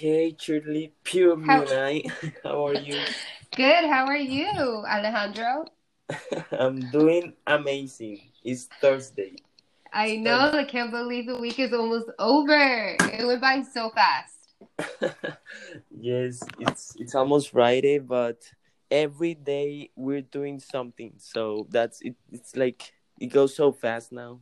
Hey, Shirley, pure How Munai. How are you? good? How are you, Alejandro? I'm doing amazing. It's Thursday. I It's know. I can't believe the week is almost over. It went by so fast. Yes, it's it's almost Friday, but every day we're doing something. So that's it. It's like it goes so fast now.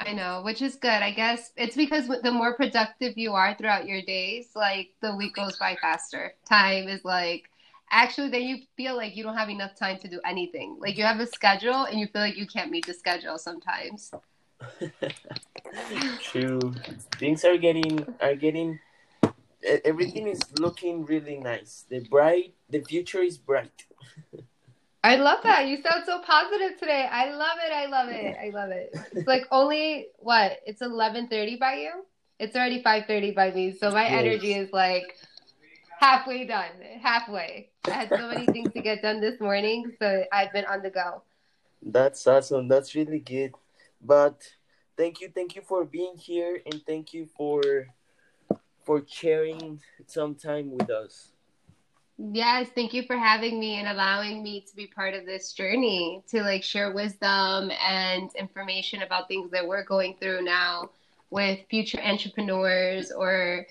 I know, which is good. I guess it's because the more productive you are throughout your days, like the week goes by faster. Time is like actually then you feel like you don't have enough time to do anything. Like you have a schedule and you feel like you can't meet the schedule sometimes. True. Things are getting are getting everything is looking really nice. The bright the future is bright. I love that. You sound so positive today. I love it. I love it. I love it. It's like only what? It's 11:30 by you? It's already 5:30 by me. So my energy is like halfway done. Halfway. I had so many things to get done this morning, so I've been on the go. That's awesome. That's really good. But thank you, thank you for being here, and thank you for for sharing some time with us. Yes, thank you for having me and allowing me to be part of this journey to like share wisdom and information about things that we're going through now with future entrepreneurs or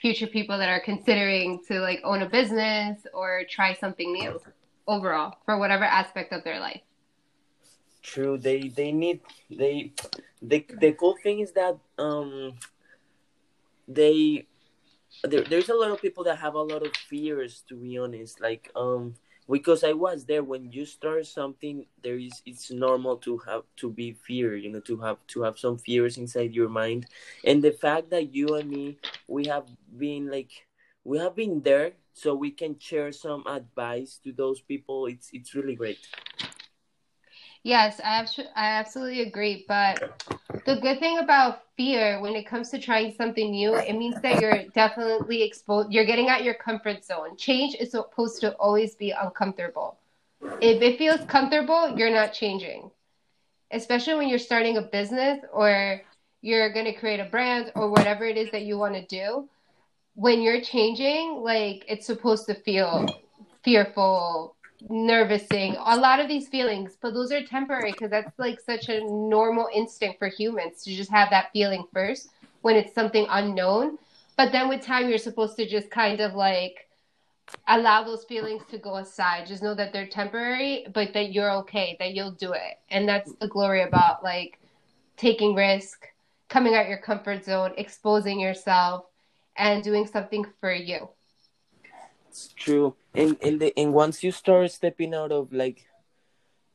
future people that are considering to like own a business or try something new overall for whatever aspect of their life. True. They they need they the the cool thing is that um they there, there's a lot of people that have a lot of fears to be honest like um because i was there when you start something there is it's normal to have to be fear you know to have to have some fears inside your mind. And the fact that you and me we have been like we have been there so we can share some advice to those people it's it's really great Yes, I abso- I absolutely agree. But the good thing about fear when it comes to trying something new, it means that you're definitely exposed, you're getting out your comfort zone. Change is supposed to always be uncomfortable. If it feels comfortable, you're not changing. Especially when you're starting a business or you're going to create a brand or whatever it is that you want to do. When you're changing, like it's supposed to feel fearful, nervousing, a lot of these feelings, but those are temporary because that's like such a normal instinct for humans to just have that feeling first when it's something unknown. But then with time, you're supposed to just kind of like allow those feelings to go aside. Just know that they're temporary, but that you're okay, that you'll do it. And that's the glory about like taking risk, coming out your comfort zone, exposing yourself, and doing something for you. It's true. And and the, and once you start stepping out of like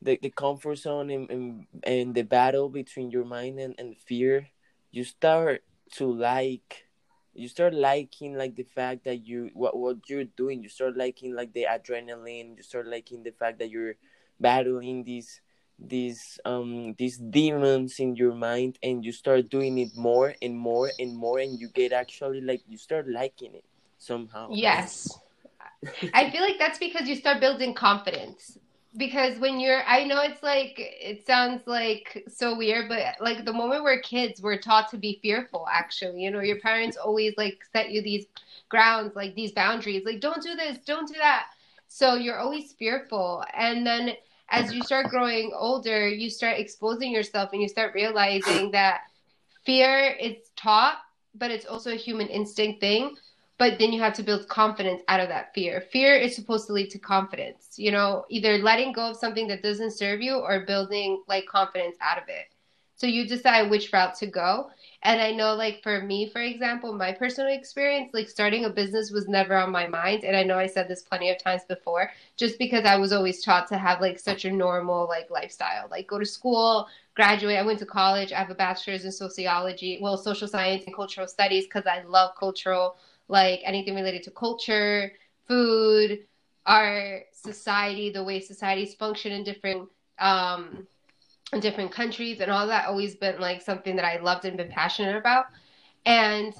the, the comfort zone and, and and the battle between your mind and, and fear you start to like you start liking like the fact that you what what you're doing. You start liking like the adrenaline. You start liking the fact that you're battling these these um these demons in your mind and you start doing it more and more and more and you get actually like you start liking it somehow Yes. I feel like that's because you start building confidence. Because when you're, I know it's like, it sounds like so weird, but like the moment we're kids, we're taught to be fearful, actually. You know, your parents always like set you these grounds, like these boundaries, like don't do this, don't do that. So you're always fearful. And then as you start growing older, you start exposing yourself and you start realizing that fear is taught, but it's also a human instinct thing but then you have to build confidence out of that fear. Fear is supposed to lead to confidence, you know, either letting go of something that doesn't serve you or building like confidence out of it. So you decide which route to go. And I know, like, for me, for example, my personal experience, like, starting a business was never on my mind. And I know I said this plenty of times before, just because I was always taught to have, like, such a normal, like, lifestyle. Like, go to school, graduate. I went to college. I have a bachelor's in sociology, well, social science and cultural studies, because I love cultural like anything related to culture, food, our society, the way societies function in different um, in different countries, and all that always been like something that I loved and been passionate about. And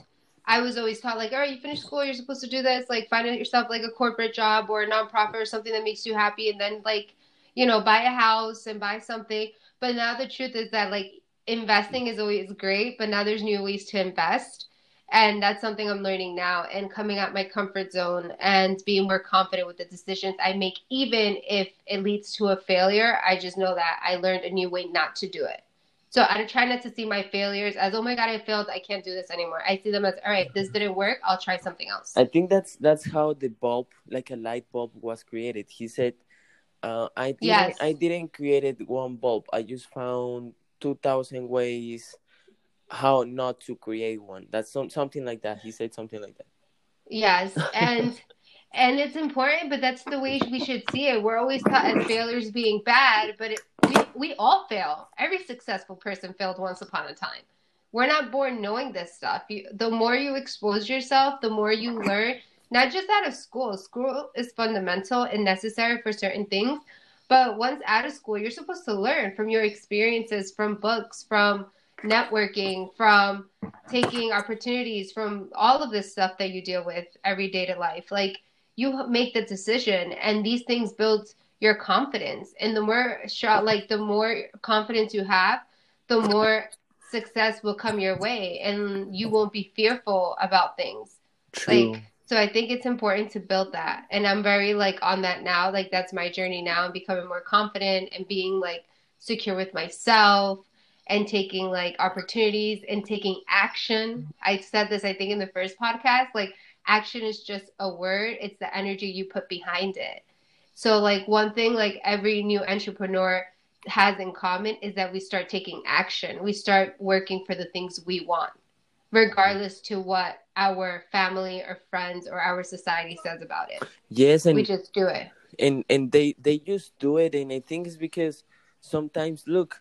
I was always taught like, all right, you finish school, you're supposed to do this, like find yourself like a corporate job or a nonprofit or something that makes you happy, and then like, you know, buy a house and buy something. But now the truth is that like investing is always great, but now there's new ways to invest And that's something I'm learning now and coming out my comfort zone and being more confident with the decisions I make, even if it leads to a failure. I just know that I learned a new way not to do it. So I try not to see my failures as, oh my god, I failed, I can't do this anymore. I see them as, all right, this didn't work, I'll try something else. I think that's that's how the bulb, like a light bulb, was created. He said, uh, "I didn't, Yes. I didn't create one bulb. I just found two thousand ways how not to create one." That's some something like that. He said something like that. Yes, and and it's important, but that's the way we should see it. We're always taught as failures being bad, but it, we we all fail. Every successful person failed once upon a time. We're not born knowing this stuff. You, the more you expose yourself, the more you learn. Not just out of school. School is fundamental and necessary for certain things, but once out of school, you're supposed to learn from your experiences, from books, from networking, from taking opportunities, from all of this stuff that you deal with every day to life. Like you make the decision, and these things build your confidence. And the more shot, like the more confidence you have, the more success will come your way, and you won't be fearful about things. True. Like so I think it's important to build that. And I'm very like on that now. Like that's my journey now and becoming more confident and being like secure with myself and taking like opportunities and taking action. I said this I think in the first podcast, like action is just a word, it's the energy you put behind it. So like one thing like every new entrepreneur has in common is that we start taking action. We start working for the things we want regardless to what our family or friends or our society says about it. yes, and we just do it. and and they they just do it and i think it's because sometimes look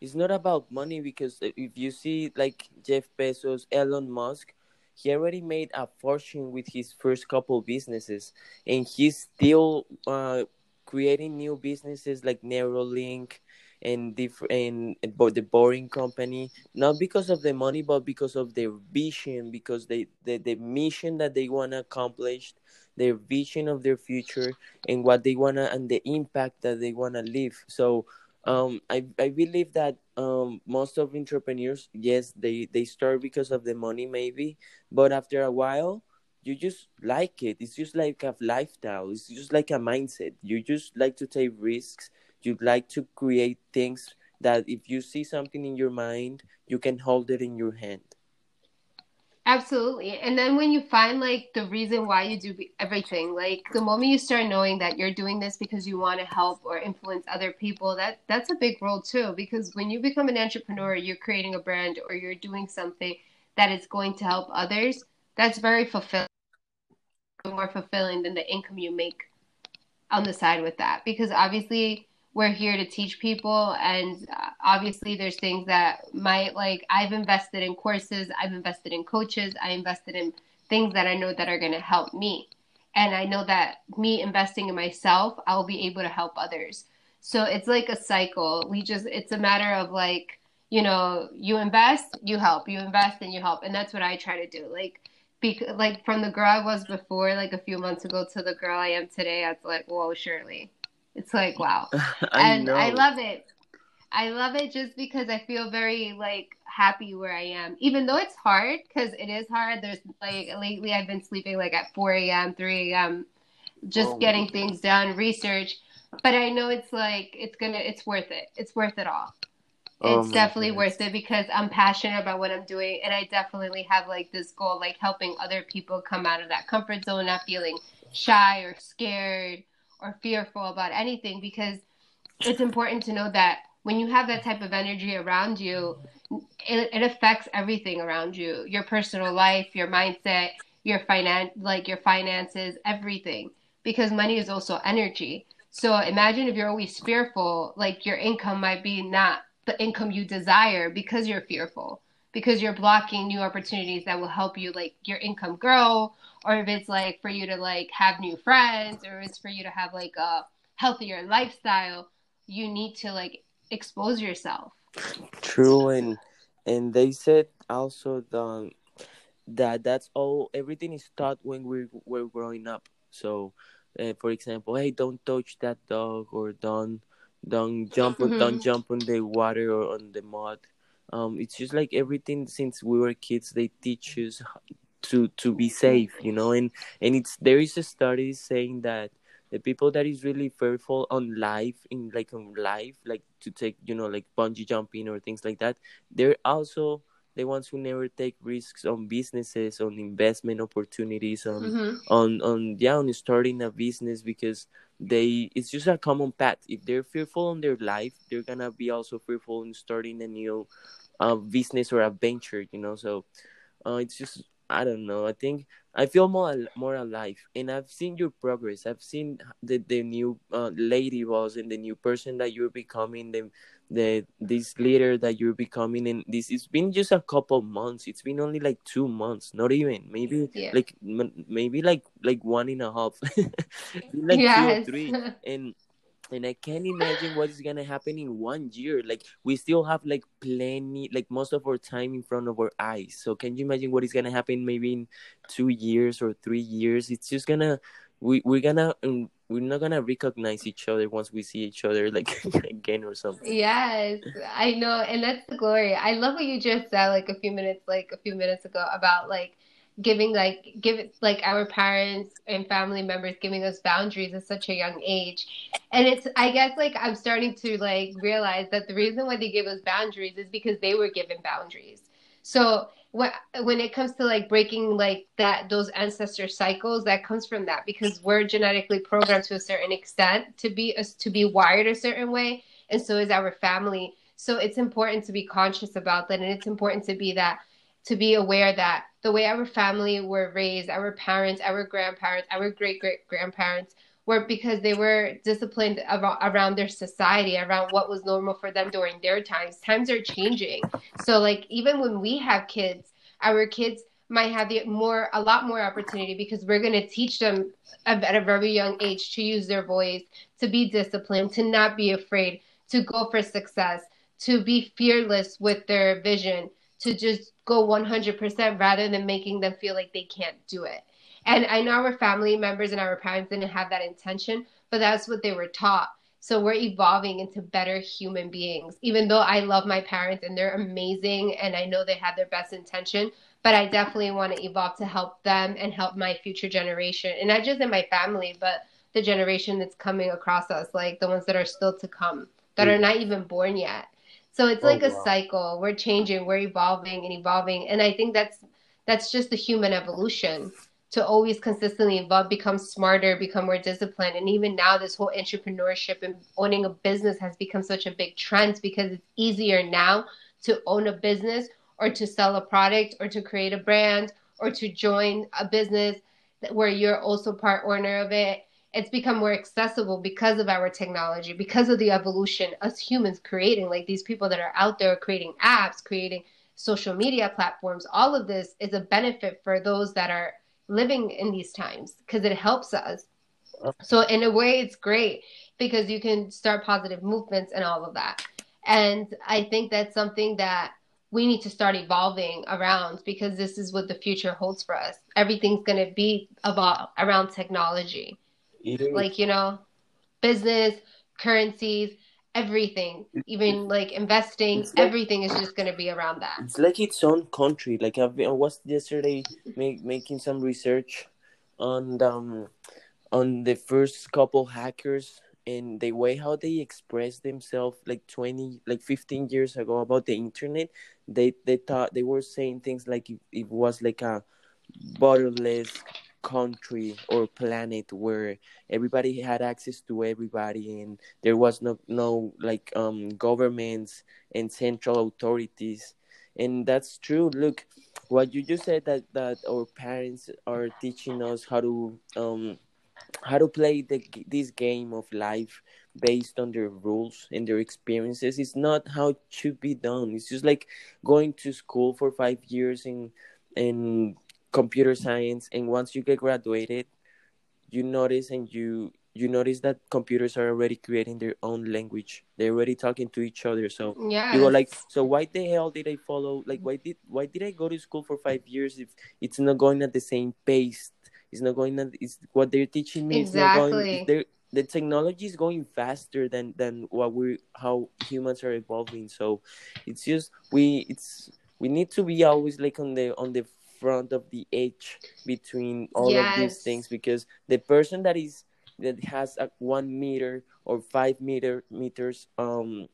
it's not about money because if you see like jeff bezos elon musk he already made a fortune with his first couple businesses and he's still uh, creating new businesses like neuralink and different and, the boring company not because of the money but because of their vision because they the, the mission that they want to accomplish their vision of their future and what they wanna and the impact that they wanna leave. So um, I I believe that um, most of entrepreneurs, yes, they they start because of the money maybe, but after a while, you just like it. It's just like a lifestyle. It's just like a mindset. You just like to take risks. You like to create things that if you see something in your mind, you can hold it in your hand. Absolutely. And then when you find like the reason why you do everything, like the moment you start knowing that you're doing this because you want to help or influence other people, that that's a big role too because when you become an entrepreneur, you're creating a brand or you're doing something that is going to help others. That's very fulfilling, more fulfilling than the income you make on the side with that because obviously we're here to teach people and uh, obviously there's things that might like i've invested in courses i've invested in coaches i invested in things that i know that are going to help me. And i know that me investing in myself i'll be able to help others. So it's like a cycle. We just it's a matter of like you know you invest you help. You invest and you help. And that's what i try to do. Like bec- like from the girl i was before like a few months ago to the girl i am today i was like whoa shirley it's like wow I and know. I love it. I love it just because I feel very like happy where I am, even though it's hard because it is hard. There's like lately I've been sleeping like at 4 a.m., 3 a.m., just Oh getting things done, research. But I know it's like it's gonna, it's worth it. It's worth it all. Oh It's definitely goodness. worth it because I'm passionate about what I'm doing, and I definitely have like this goal, like helping other people come out of that comfort zone, not feeling shy or scared or fearful about anything because it's important to know that when you have that type of energy around you, it, it affects everything around you your personal life, your mindset, your finance, like your finances, everything. Because money is also energy. So imagine if you're always fearful, like your income might be not the income you desire because you're fearful, because you're blocking new opportunities that will help you, like your income grow, or if it's like for you to like have new friends, or it's for you to have like a healthier lifestyle, you need to like expose yourself. True, and and they said also the that that's all. Everything is taught when we're we're growing up. So, uh, for example, hey, don't touch that dog, or don't don't jump on don't jump on the water or on the mud. Um it's just like everything since we were kids they teach us to to be safe you know and and it's there is a study saying that the people that is really fearful on life in like on life like to take you know like bungee jumping or things like that they're also the ones who never take risks on businesses on investment opportunities on Mhm. on on yeah on starting a business because they it's just a common path. If they're fearful on their life they're gonna be also fearful in starting a new uh, business or adventure you know? So uh, it's just i don't know. I think i feel more more alive. And i've seen your progress. I've seen the the new uh, lady boss and the new person that you're becoming the the this leader that you're becoming and this it's been just a couple months it's been only like two months not even maybe Yeah. like m- maybe like like one and a half like two or three and and I can't imagine what is gonna happen in one year. Like we still have like plenty, like most of our time in front of our eyes. So can you imagine what is gonna happen maybe in two years or three years? It's just gonna we we're gonna um, we're not gonna recognize each other once we see each other like again or something. Yes, I know, and that's the glory. I love what you just said like a few minutes like a few minutes ago about like giving like give like our parents and family members giving us boundaries at such a young age. And it's I guess like I'm starting to like realize that the reason why they give us boundaries is because they were given boundaries. So when when it comes to like breaking like that those ancestor cycles that comes from that because we're genetically programmed to a certain extent to be to be wired a certain way and so is our family. So it's important to be conscious about that and it's important to be that to be aware that the way our family were raised our parents our grandparents our great great grandparents were because they were disciplined around, their society around what was normal for them during their times. Times are changing. So like even when we have kids our kids might have the more a lot more opportunity because we're going to teach them at a very young age to use their voice to be disciplined to not be afraid to go for success to be fearless with their vision to just go 100% rather than making them feel like they can't do it and i know our family members and our parents didn't have that intention but that's what they were taught. So we're evolving into better human beings. Even though i love my parents and they're amazing and i know they had their best intention but i definitely want to evolve to help them and help my future generation. And not just in my family but the generation that's coming across us like the ones that are still to come that are mm. not even born yet. So it's Oh, like a wow. cycle. We're changing we're evolving and evolving. And i think that's that's just the human evolution to always consistently evolve become smarter become more disciplined. And even now this whole entrepreneurship and owning a business has become such a big trend because it's easier now to own a business or to sell a product or to create a brand or to join a business where you're also part owner of it. It's become more accessible because of our technology because of the evolution us humans creating like these people that are out there creating apps creating social media platforms. All of this is a benefit for those that are living in these times because it helps us. So in a way it's great because you can start positive movements and all of that. And i think that's something that we need to start evolving around because this is what the future holds for us. Everything's going to be about around technology. Like you know business currencies everything. Even like investing like- everything is just going to be around that. It's like its own country. Like I've been, I was yesterday make, making some research on um on the first couple hackers and the way how they express themselves like 20 like 15 years ago about the internet. They they thought they were saying things like it, it was like a borderless country or planet where everybody had access to everybody and there was no no like um governments and central authorities. And that's true. Look what you just said that that our parents are teaching us how to um how to play the this game of life based on their rules and their experiences it's not how it should be done. It's just like going to school for five years and in computer science and once you get graduated you notice and you you notice that computers are already creating their own language. They're already talking to each other. So yeah you go like so why the hell did i follow like why did why did i go to school for five years if it's not going at the same pace? It's not going at it's what they're teaching me it's not going Exactly. the technology is going faster than than what we how humans are evolving. So it's just we it's we need to be always like on the on the front of the edge between all yes. of these things because the person that is that has a one meter or five meter meters um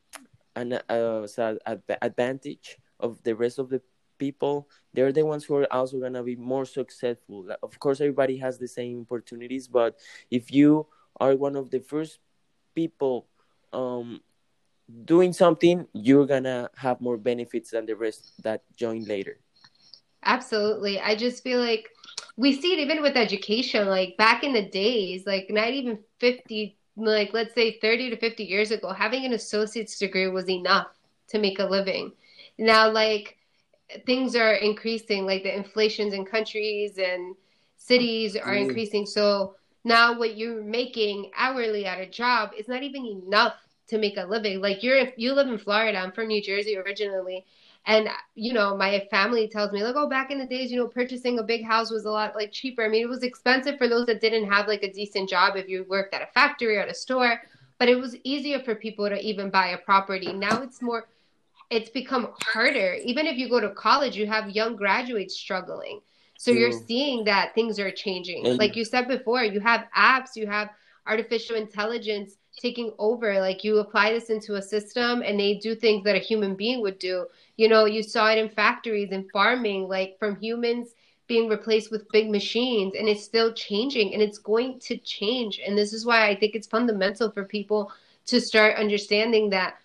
an uh, so advantage of the rest of the people they're the ones who are also going to be more successful of course everybody has the same opportunities but if you are one of the first people um, doing something, you're gonna have more benefits than the rest that join later. Absolutely. I just feel like we see it even with education. Like back in the days, like not even 50, like let's say 30 to 50 years ago, having an associate's degree was enough to make a living. Now, like things are increasing, like the inflations in countries and cities are mm. increasing. So now what you're making hourly at a job is not even enough to make a living. Like you're you live in Florida. I'm from New Jersey originally. And you know, my family tells me, like, oh, back in the days, you know, purchasing a big house was a lot like cheaper. I mean, it was expensive for those that didn't have like a decent job if you worked at a factory or at a store, but it was easier for people to even buy a property. Now it's more it's become harder. Even if you go to college, you have young graduates struggling. So you're seeing that things are changing. And like you said before, you have apps, you have artificial intelligence taking over. Like you apply this into a system and they do things that a human being would do. You know, you saw it in factories and farming, like from humans being replaced with big machines and it's still changing and it's going to change. And this is why I think it's fundamental for people to start understanding that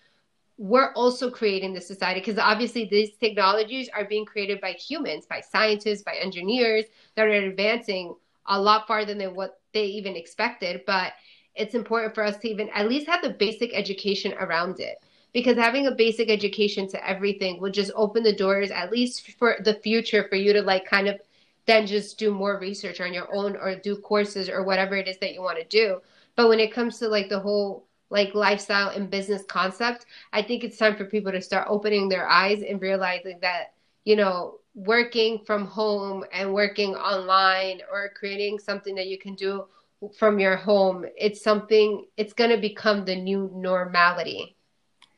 we're also creating the society because obviously these technologies are being created by humans, by scientists, by engineers that are advancing a lot farther than what they even expected. But it's important for us to even at least have the basic education around it. Because having a basic education to everything will just open the doors at least for the future for you to like kind of then just do more research on your own or do courses or whatever it is that you want to do. But when it comes to like the whole like lifestyle and business concept, I think it's time for people to start opening their eyes and realizing that, you know, working from home and working online or creating something that you can do from your home, it's something, it's going to become the new normality.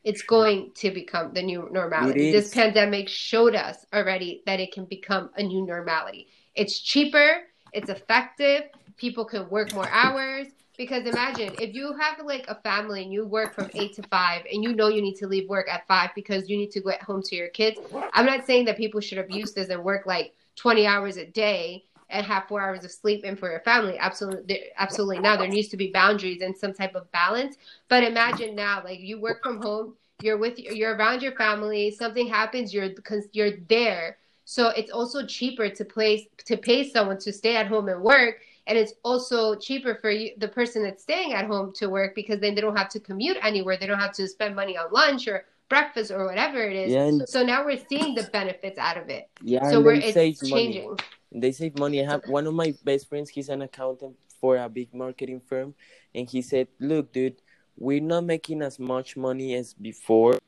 It's going to become the new normality. This pandemic showed us already that it can become a new normality. It's cheaper, it's effective, people can work more hours, because imagine if you have like a family and you work from eight to five and you know you need to leave work at five because you need to get home to your kids. I'm not saying that people should abuse this and work like 20 hours a day and have four hours of sleep and for your family. Absolutely, absolutely. Now there needs to be boundaries and some type of balance. But imagine now, like you work from home, you're with, you're around your family. Something happens, you're because you're there. So it's also cheaper to place to pay someone to stay at home and work and it's also cheaper for you the person that's staying at home to work because then they don't have to commute anywhere they don't have to spend money on lunch or breakfast or whatever it is yeah, and, so now we're seeing the benefits out of it yeah so we're it's changing money. They save money i have one of my best friends he's an accountant for a big marketing firm and he said look dude we're not making as much money as before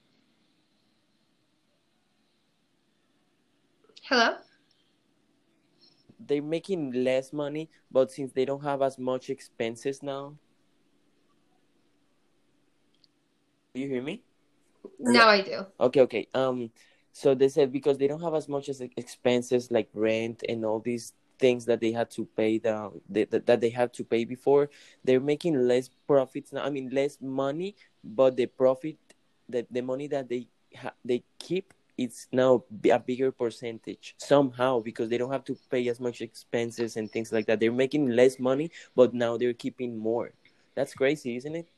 hello they're making less money, but since they don't have as much expenses now. Do you hear me? Now I do. Okay, okay. Um, so they said because they don't have as much as expenses like rent and all these things that they had to pay down that, that they had to pay before, they're making less profits now. I mean, less money, but the profit, the the money that they ha- they keep it's now a bigger percentage somehow because they don't have to pay as much expenses and things like that. They're making less money, but now they're keeping more. That's crazy, isn't it?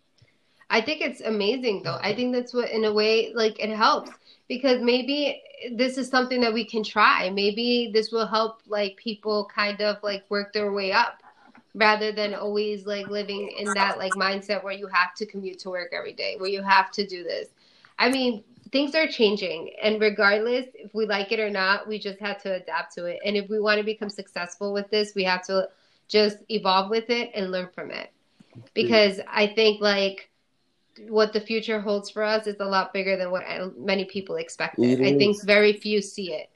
I think it's amazing though. I think that's what in a way like it helps because maybe this is something that we can try. Maybe this will help like people kind of like work their way up rather than always like living in that like mindset where you have to commute to work every day, where you have to do this. I mean, things are changing and regardless if we like it or not we just have to adapt to it and if we want to become successful with this we have to just evolve with it and learn from it because i think like what the future holds for us is a lot bigger than what many people expected i think very few see it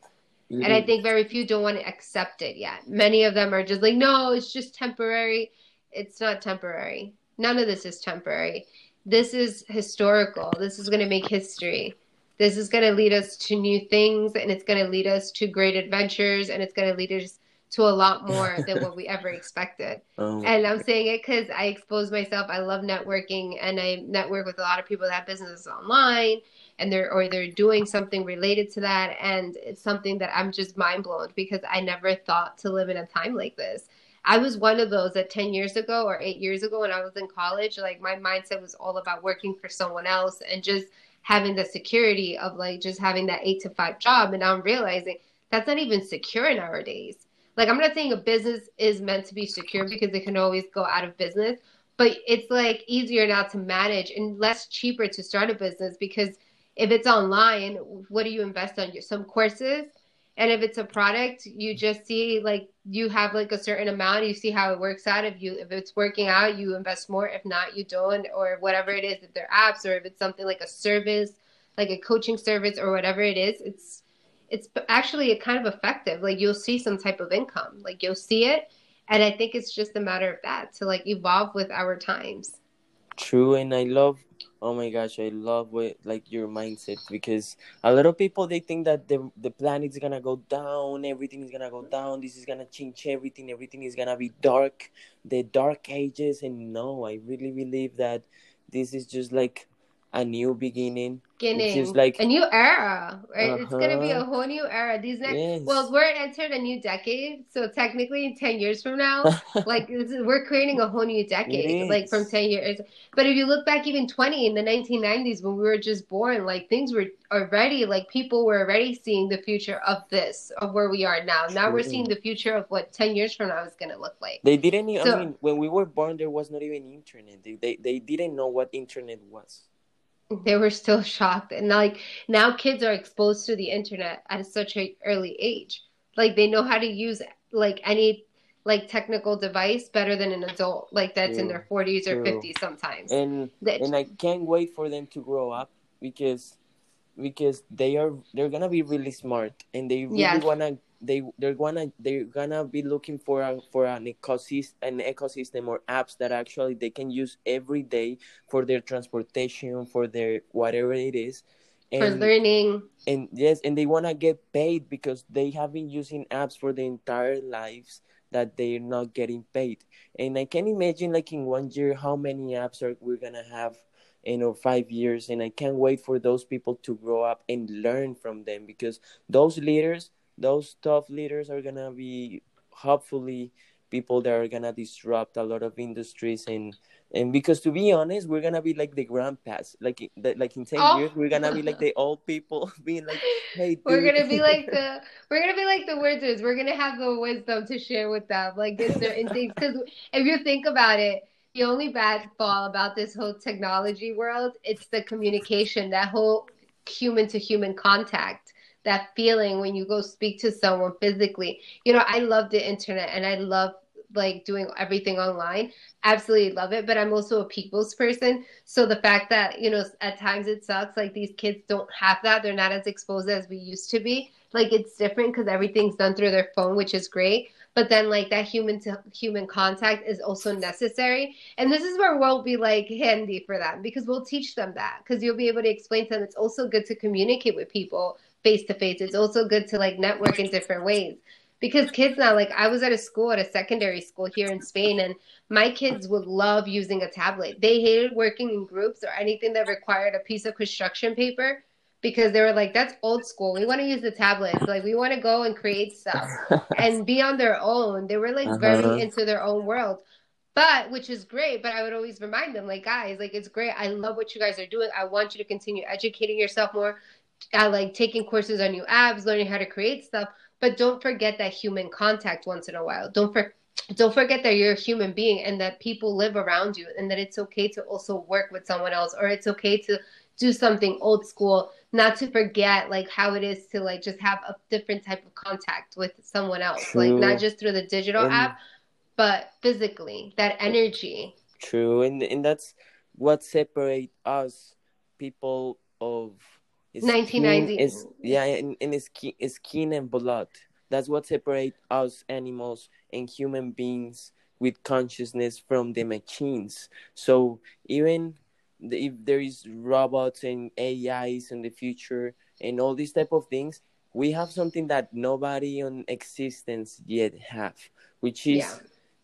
mm-hmm. and i think very few don't want to accept it yet many of them are just like no it's just temporary it's not temporary none of this is temporary. This is historical. This is going to make history. This is going to lead us to new things and it's going to lead us to great adventures and it's going to lead us to a lot more than what we ever expected. Um, And I'm saying it because I expose myself. I love networking, and I network with a lot of people that have businesses online, and they're or they're doing something related to that. And it's something that I'm just mind blown because I never thought to live in a time like this. I was one of those that 10 years ago or eight years ago when I was in college, like my mindset was all about working for someone else and just having the security of like just having that eight to five job. And now I'm realizing that's not even secure nowadays like I'm not saying a business is meant to be secure because it can always go out of business, but it's like easier now to manage and less cheaper to start a business because if it's online, what do you invest on? Your some courses, and if it's a product, you just see like you have like a certain amount. You see how it works out. If you if it's working out, you invest more. If not, you don't, or whatever it is. If they're apps or if it's something like a service, like a coaching service or whatever it is, it's it's actually kind of effective. Like you'll see some type of income, like you'll see it. And I think it's just a matter of that to like evolve with our times. True, and I love. Oh my gosh, I love what like your mindset because a lot of people they think that the the planet's gonna go down, everything is gonna go down. This is gonna change everything. Everything is gonna be dark, the dark ages. And no, I really believe that this is just like a new beginning. Beginning, It's like a new era, right? It's gonna be a Uh-huh. whole new era. These next, yes. well, we're entered a new decade, so technically, in ten years from now, like this is, we're creating a whole new decade, like from ten years. But if you look back, even twenty in the nineteen nineties, when we were just born, like things were already, like people were already seeing the future of this, of where we are now. Now we're seeing the future of what ten years from now is gonna look like. They didn't. So- I mean, when we were born, there was not even internet. They they, they didn't know what internet was. They were still shocked, and like now, kids are exposed to the internet at such a early age. Like they know how to use like any like technical device better than an adult, like that's in their forties or True. fifties sometimes. And That- and I can't wait for them to grow up because because they are they're gonna be really smart and they really Yes. wanna they they're gonna they're gonna be looking for a for an ecosystem an ecosystem or apps that actually they can use every day for their transportation for their whatever it is. For and learning, and yes and they want to get paid because they have been using apps for their entire lives that they're not getting paid. And i can imagine like in one year how many apps are we're gonna have you know five years? And i can't wait for those people to grow up and learn from them because those leaders those tough leaders are gonna be hopefully people that are gonna disrupt a lot of industries and and because to be honest we're gonna be like the grandpas like in- that like in 10 Oh. years we're gonna be like the old people being like hey we're gonna be like the we're gonna be like the wizards. We're gonna have the wisdom to share with them, like it's their instincts. Because if you think about it, the only bad fall about this whole technology world, it's the communication, that whole human to human contact, that feeling when you go speak to someone physically. You know, I love the internet and I love like doing everything online. Absolutely love it, but I'm also a people's person. So the fact that, you know, at times it sucks like these kids don't have that. They're not as exposed as we used to be. Like it's different because everything's done through their phone, which is great. But then like that human to human contact is also necessary. And this is where we'll be like handy for them because we'll teach them that because you'll be able to explain to them it's also good to communicate with people face to face. It's also good to like network in different ways. Because kids now, like I was at a school, at a secondary school here in Spain, and my kids would love using a tablet. They hated working in groups or anything that required a piece of construction paper because they were like, that's old school. We want to use the tablets. Like, we want to go and create stuff and be on their own. They were like Uh-huh. very into their own world. But which is great, but I would always remind them, like, guys, like it's great. I love what you guys are doing. I want you to continue educating yourself more. I like taking courses on new apps, learning how to create stuff. But don't forget that human contact once in a while. Don't for, don't forget that you're a human being and that people live around you and that it's okay to also work with someone else or it's okay to do something old school not to forget like how it is to like just have a different type of contact with someone else like not just through the digital And- app but physically that energy True, and and that's what separate us people of skin 1990. is mm. yeah, and, and skin, skin and blood. That's what separates us animals and human beings with consciousness from the machines so even if there is robots and ais in the future and all these type of things we have something that nobody on existence yet have which is yeah.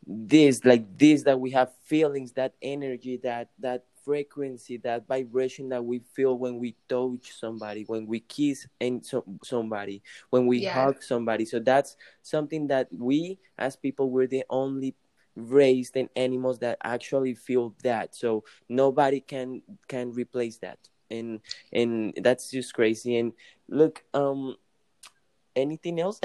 this like this that we have feelings that energy that that frequency that vibration that we feel when we touch somebody when we kiss and so, somebody when we yeah. hug somebody so that's something that we as people we're the only raised and animals that actually feel that so nobody can can replace that and and that's just crazy and look um anything else?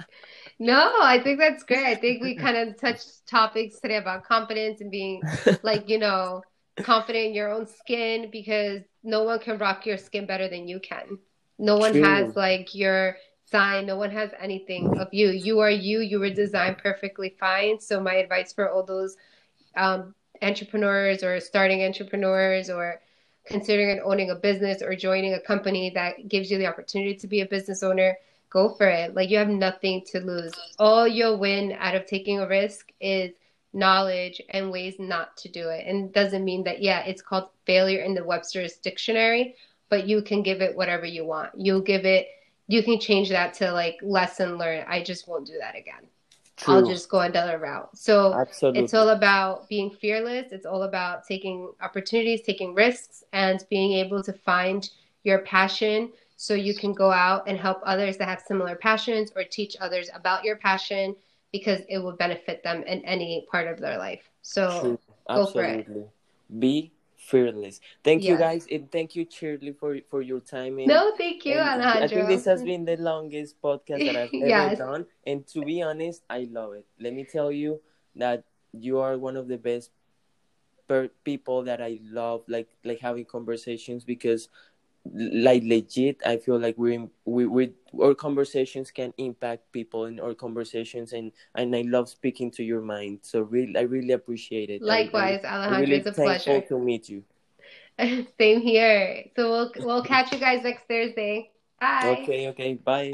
no, I think that's great. I think we kind of touched topics today about confidence and being like, you know, confident in your own skin because no one can rock your skin better than you can. No one True. has like your sign, no one has anything of you. You are you, you were designed perfectly fine. So my advice for all those um, entrepreneurs or starting entrepreneurs or considering owning a business or joining a company that gives you the opportunity to be a business owner go for it. Like you have nothing to lose. All you'll win out of taking a risk is knowledge and ways not to do it. And it doesn't mean that, yeah, it's called failure in the Webster's dictionary, but you can give it whatever you want. You'll give it, you can change that to like lesson learned. I just won't do that again. True. I'll just go another route. So Absolutely. it's all about being fearless. It's all about taking opportunities, taking risks, and being able to find your passion so you can go out and help others that have similar passions or teach others about your passion because it will benefit them in any part of their life. So go for it. Be fearless. Thank yes. you guys and thank you Shirley for for your time. And, no, thank you, Alejandro. I think this has been the longest podcast that I've yes. ever done. And to be honest, I love it. Let me tell you that you are one of the best per- people that I love like like having conversations because like legit i feel like we're we we our conversations can impact people in our conversations and and i love speaking to your mind. So really i really appreciate it. Likewise I, alejandro really it's a pleasure. to meet you. Same here. So we'll we'll catch you guys next thursday. Bye. Okay okay bye